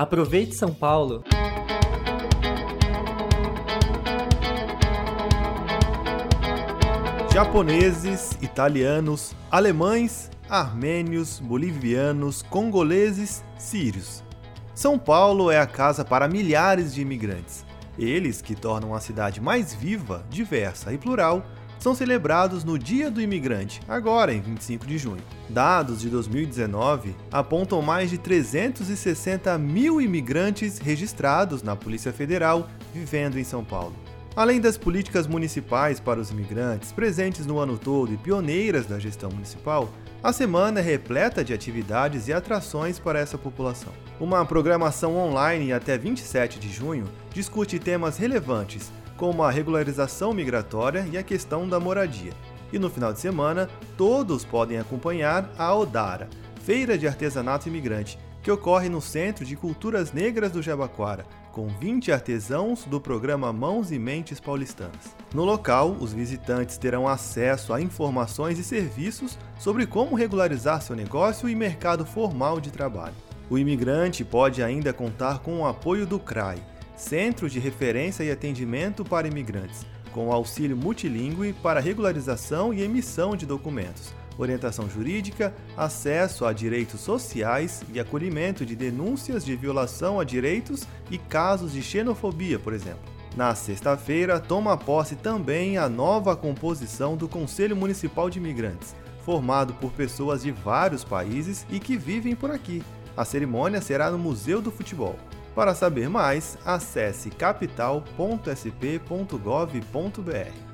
Aproveite São Paulo! Japoneses, italianos, alemães, armênios, bolivianos, congoleses, sírios. São Paulo é a casa para milhares de imigrantes. Eles, que tornam a cidade mais viva, diversa e plural, são celebrados no Dia do Imigrante, agora em 25 de junho. Dados de 2019 apontam mais de 360 mil imigrantes registrados na Polícia Federal vivendo em São Paulo. Além das políticas municipais para os imigrantes, presentes no ano todo e pioneiras da gestão municipal, a semana é repleta de atividades e atrações para essa população. Uma programação online até 27 de junho discute temas relevantes como a regularização migratória e a questão da moradia. E no final de semana, todos podem acompanhar a Odara, Feira de Artesanato Imigrante, que ocorre no Centro de Culturas Negras do Jabaquara, com 20 artesãos do programa Mãos e Mentes Paulistanas. No local, os visitantes terão acesso a informações e serviços sobre como regularizar seu negócio e mercado formal de trabalho. O imigrante pode ainda contar com o apoio do CRAI, Centro de Referência e Atendimento para Imigrantes, com auxílio multilingüe para regularização e emissão de documentos, orientação jurídica, acesso a direitos sociais e acolhimento de denúncias de violação a direitos e casos de xenofobia, por exemplo. Na sexta-feira, toma posse também a nova composição do Conselho Municipal de Imigrantes, formado por pessoas de vários países e que vivem por aqui. A cerimônia será no Museu do Futebol. Para saber mais, acesse capital.sp.gov.br.